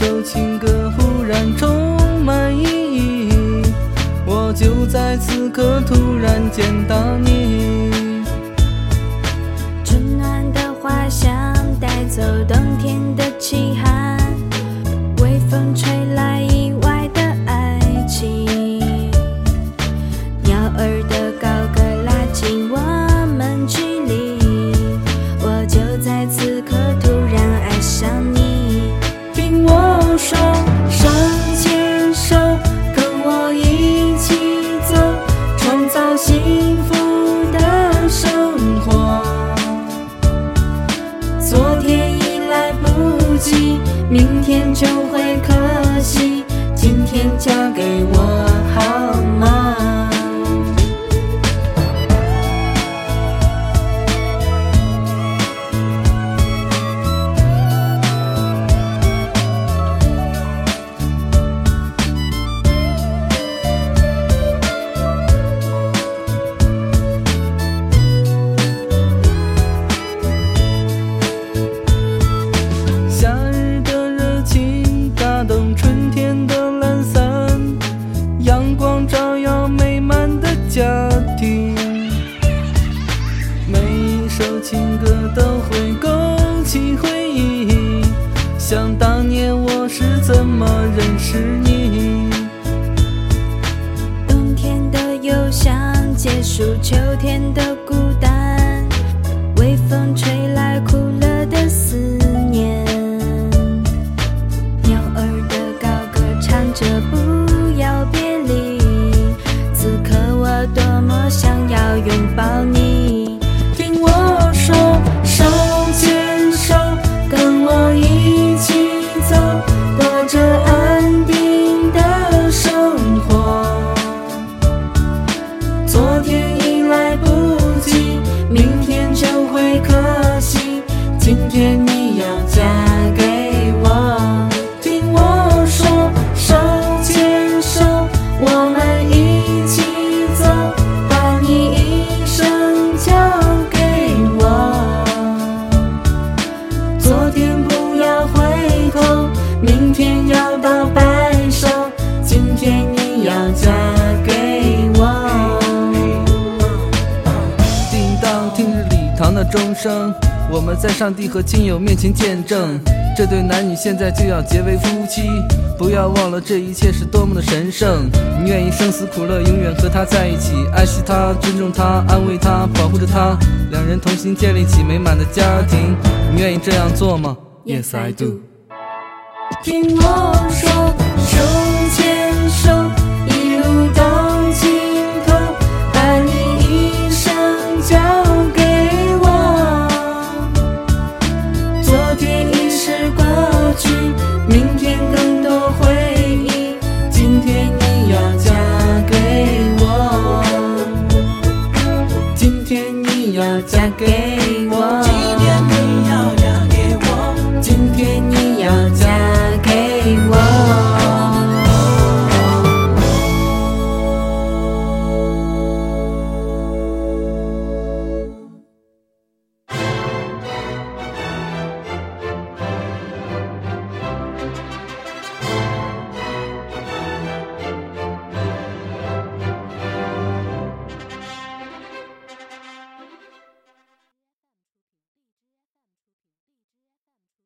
首情歌忽然充满意义，我就在此刻突然见到你。明天就会可惜。今天嫁给我好吗？首情歌都会勾起回忆，想当年我是怎么认识你。冬天的忧伤结束，秋天的孤单，微风吹来苦了的思念。鸟儿的高歌唱着不要别离，此刻我多么想要拥抱你。天你要嫁给我。叮当，听着礼堂的钟声，我们在上帝和亲友面前见证，这对男女现在就要结为夫妻。不要忘了这一切是多么的神圣。你愿意生死苦乐永远和他在一起，爱惜他，尊重他，安慰他，保护着他，两人同心建立起美满的家庭。你愿意这样做吗 Yes, I do 听我说，手嫁给我。今天你要嫁给我。今天你要嫁给我。